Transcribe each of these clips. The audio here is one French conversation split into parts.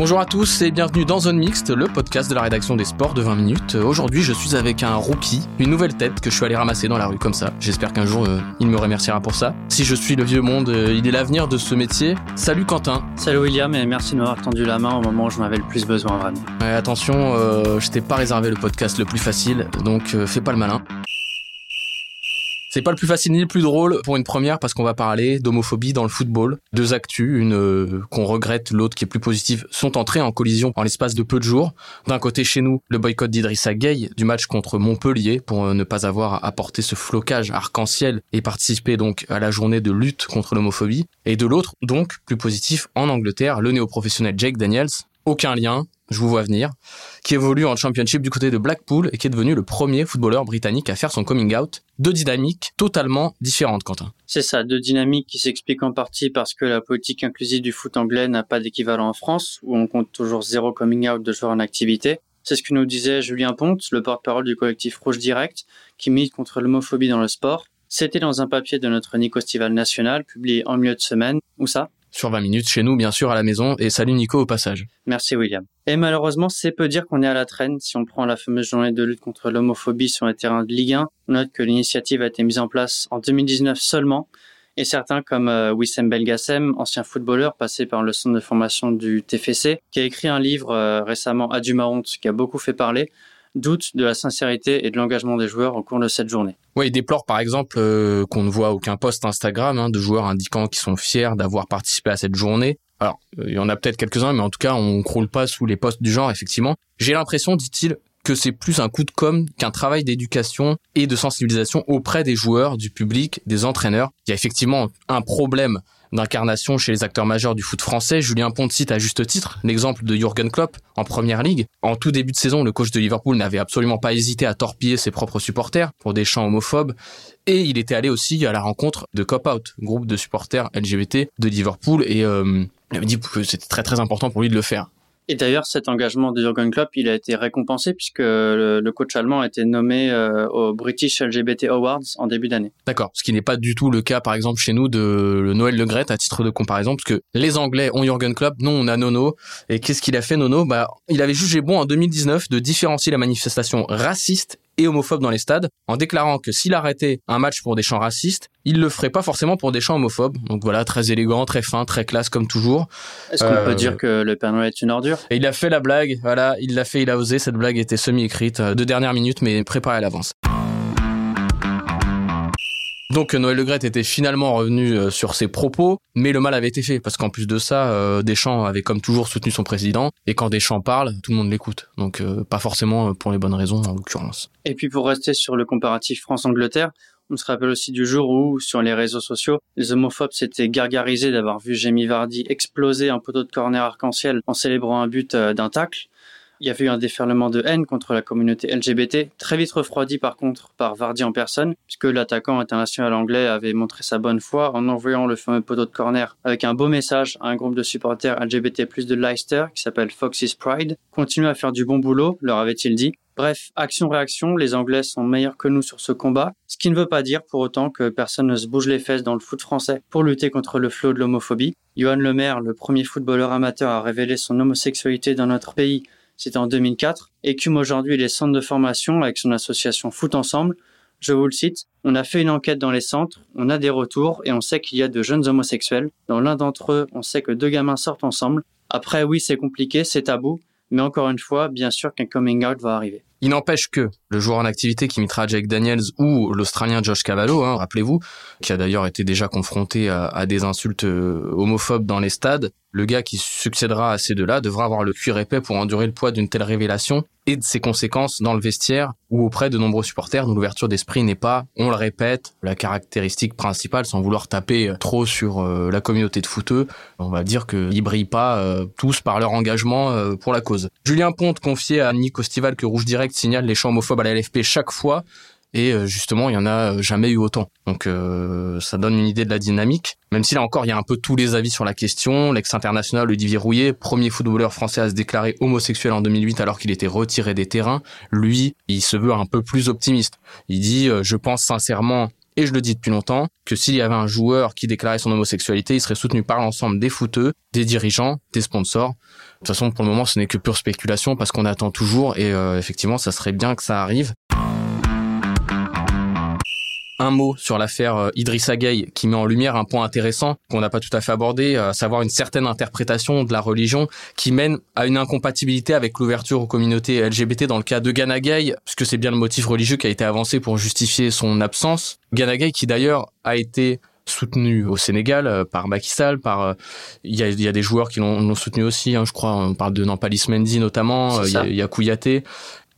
Bonjour à tous et bienvenue dans Zone Mixte, le podcast de la rédaction des sports de 20 minutes. Aujourd'hui, je suis avec un rookie, une nouvelle tête que je suis allé ramasser dans la rue comme ça. J'espère qu'un jour, euh, il me remerciera pour ça. Si je suis le vieux monde, euh, il est l'avenir de ce métier. Salut Quentin. Salut William et merci de m'avoir tendu la main au moment où j'en avais le plus besoin vraiment. Attention, euh, je t'ai pas réservé le podcast le plus facile, donc euh, fais pas le malin. C'est pas le plus facile ni le plus drôle pour une première parce qu'on va parler d'homophobie dans le football. Deux actus, une euh, qu'on regrette, l'autre qui est plus positive, sont entrées en collision en l'espace de peu de jours. D'un côté chez nous, le boycott d'Idrissa Gueye du match contre Montpellier pour euh, ne pas avoir apporté ce flocage arc-en-ciel et participer donc à la journée de lutte contre l'homophobie. Et de l'autre, donc, plus positif, en Angleterre, le néo-professionnel Jake Daniels, aucun lien, je vous vois venir, qui évolue en championship du côté de Blackpool et qui est devenu le premier footballeur britannique à faire son coming out. Deux dynamiques totalement différentes, Quentin. C'est ça, deux dynamiques qui s'expliquent en partie parce que la politique inclusive du foot anglais n'a pas d'équivalent en France, où on compte toujours zéro coming out de joueurs en activité. C'est ce que nous disait Julien Ponte, le porte-parole du collectif Rouge Direct, qui milite contre l'homophobie dans le sport. C'était dans un papier de notre Nico Stival national, publié en milieu de semaine. Où ça? Sur 20 minutes, chez nous, bien sûr, à la maison, et salut Nico au passage. Merci William. Et malheureusement, c'est peu dire qu'on est à la traîne si on prend la fameuse journée de lutte contre l'homophobie sur les terrains de Ligue 1. On note que l'initiative a été mise en place en 2019 seulement. Et certains comme euh, Wissem Belgassem, ancien footballeur passé par le centre de formation du TFC, qui a écrit un livre euh, récemment à Dumaronte qui a beaucoup fait parler, doute de la sincérité et de l'engagement des joueurs au cours de cette journée. Ouais, il déplore par exemple euh, qu'on ne voit aucun post Instagram hein, de joueurs indiquant qu'ils sont fiers d'avoir participé à cette journée. Alors, euh, il y en a peut-être quelques-uns, mais en tout cas, on croule pas sous les posts du genre, effectivement. J'ai l'impression, dit-il, que c'est plus un coup de com' qu'un travail d'éducation et de sensibilisation auprès des joueurs, du public, des entraîneurs. Il y a effectivement un problème d'incarnation chez les acteurs majeurs du foot français. Julien Ponte cite à juste titre l'exemple de Jürgen Klopp en première ligue. En tout début de saison, le coach de Liverpool n'avait absolument pas hésité à torpiller ses propres supporters pour des chants homophobes. Et il était allé aussi à la rencontre de Cop Out, groupe de supporters LGBT de Liverpool, et euh, il avait dit que c'était très très important pour lui de le faire. Et d'ailleurs, cet engagement de Jürgen Klopp, il a été récompensé puisque le, coach allemand a été nommé euh, au British LGBT Awards en début d'année. D'accord. Ce qui n'est pas du tout le cas, par exemple, chez nous de le Noël Le Gret à titre de comparaison, parce que les Anglais ont Jürgen Klopp, nous on a Nono. Et qu'est-ce qu'il a fait, Nono? Bah, il avait jugé bon en 2019 de différencier la manifestation raciste et homophobe dans les stades, en déclarant que s'il arrêtait un match pour des chants racistes, il le ferait pas forcément pour des chants homophobes. Donc voilà, très élégant, très fin, très classe comme toujours. Est-ce qu'on Euh, peut dire que le Père Noël est une ordure? Et il a fait la blague, voilà, il l'a fait, il a osé, cette blague était semi-écrite, euh, de dernière minute, mais préparée à l'avance. Donc Noël Le Gret était finalement revenu euh, sur ses propos, mais le mal avait été fait, parce qu'en plus de ça, euh, Deschamps avait comme toujours soutenu son président, et quand Deschamps parle, tout le monde l'écoute. Donc euh, pas forcément euh, pour les bonnes raisons en l'occurrence. Et puis pour rester sur le comparatif France-Angleterre, on se rappelle aussi du jour où, sur les réseaux sociaux, les homophobes s'étaient gargarisés d'avoir vu Jamie Vardy exploser un poteau de corner arc-en-ciel en célébrant un but euh, d'un tacle. Il y avait eu un déferlement de haine contre la communauté LGBT, très vite refroidi par contre par Vardy en personne, puisque l'attaquant international anglais avait montré sa bonne foi en envoyant le fameux poteau de corner avec un beau message à un groupe de supporters LGBT+ de Leicester qui s'appelle Fox's Pride. Continuez à faire du bon boulot, leur avait-il dit. Bref, action-réaction, les Anglais sont meilleurs que nous sur ce combat, ce qui ne veut pas dire pour autant que personne ne se bouge les fesses dans le foot français pour lutter contre le flot de l'homophobie. Johan Lemaire, le premier footballeur amateur à révéler son homosexualité dans notre pays, c'était en 2004, écume aujourd'hui les centres de formation avec son association Foot Ensemble. Je vous le cite, on a fait une enquête dans les centres, on a des retours et on sait qu'il y a de jeunes homosexuels. Dans l'un d'entre eux, on sait que deux gamins sortent ensemble. Après, oui, c'est compliqué, c'est tabou, mais encore une fois, bien sûr qu'un coming out va arriver. Il n'empêche que, le joueur en activité qui imitera Jake Daniels ou l'Australien Josh Cavallo, hein, rappelez-vous, qui a d'ailleurs été déjà confronté à, des insultes euh, homophobes dans les stades. Le gars qui succédera à ces deux-là devra avoir le cuir épais pour endurer le poids d'une telle révélation et de ses conséquences dans le vestiaire ou auprès de nombreux supporters dont l'ouverture d'esprit n'est pas, on le répète, la caractéristique principale sans vouloir taper euh, trop sur euh, la communauté de footeux. On va dire qu'ils brillent pas tous par leur engagement pour la cause. Julien Ponte confiait à Nico Stival que Rouge Direct signale les champs homophobes à la LFP chaque fois et euh, justement il y en a euh, jamais eu autant. Donc euh, ça donne une idée de la dynamique. Même si là encore il y a un peu tous les avis sur la question. L'ex-international Olivier Rouillet, premier footballeur français à se déclarer homosexuel en 2008 alors qu'il était retiré des terrains, lui il se veut un peu plus optimiste. Il dit je pense sincèrement et je le dis depuis longtemps, que s'il y avait un joueur qui déclarait son homosexualité, il serait soutenu par l'ensemble des footeux, des dirigeants, des sponsors. De toute façon, pour le moment, ce n'est que pure spéculation parce qu'on attend toujours et effectivement, ça serait bien que ça arrive un mot sur l'affaire euh, Idrissa Gueye qui met en lumière un point intéressant qu'on n'a pas tout à fait abordé, à savoir une certaine interprétation de la religion qui mène à une incompatibilité avec l'ouverture aux communautés LGBT dans le cas de Gueye, puisque c'est bien le motif religieux qui a été avancé pour justifier son absence. Gueye qui d'ailleurs a été soutenu au Sénégal euh, par Macky Sall, par euh, il y, a, y a des joueurs qui l'ont soutenu aussi, hein, je crois, on parle de Nampalis Mendy notamment, il y, a, y a Kouyaté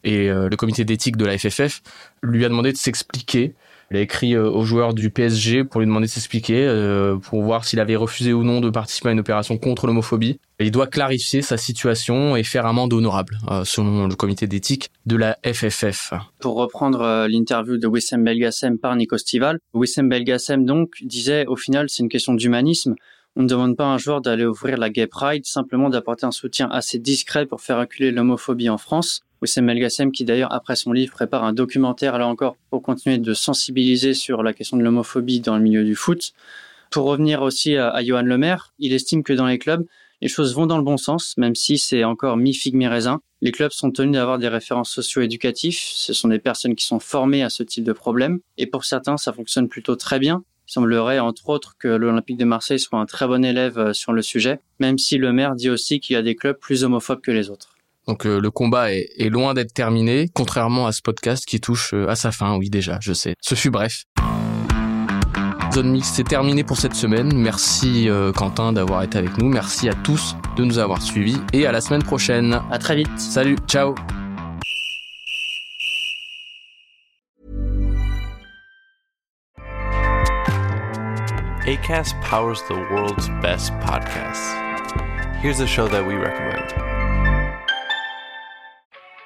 et le comité d'éthique de la FFF lui a demandé de s'expliquer il a écrit euh, aux joueurs du PSG pour lui demander de s'expliquer, euh, pour voir s'il avait refusé ou non de participer à une opération contre l'homophobie. il doit clarifier sa situation et faire amende honorable, euh, selon le comité d'éthique de la FFF. Pour reprendre l'interview de Wissem Belgassem par Nico Stival, Wissem Belgassem donc disait au final c'est une question d'humanisme. On ne demande pas à un joueur d'aller ouvrir la Gay Pride, simplement d'apporter un soutien assez discret pour faire reculer l'homophobie en France. Wissem Melgassem qui d'ailleurs après son livre prépare un documentaire là encore pour continuer de sensibiliser sur la question de l'homophobie dans le milieu du foot. Pour revenir aussi à, Johan Lemaire, il estime que dans les clubs, les choses vont dans le bon sens, même si c'est encore mi-figue mi-raisin. Les clubs sont tenus d'avoir des références socio-éducatifs. Ce sont des personnes qui sont formées à ce type de problème. Et pour certains, ça fonctionne plutôt très bien. Il semblerait, entre autres, que l'Olympique de Marseille soit un très bon élève euh, sur le sujet, même si le maire dit aussi qu'il y a des clubs plus homophobes que les autres. Donc euh, le combat est, loin d'être terminé, contrairement à ce podcast qui touche euh, à sa fin, oui déjà, je sais. Ce fut bref. Zone Mix, c'est terminé pour cette semaine. Merci euh, Quentin d'avoir été avec nous. Merci à tous de nous avoir suivis et à la semaine prochaine. À très vite. Salut, ciao. ACAST powers the world's best podcasts. Here's a show that we recommend.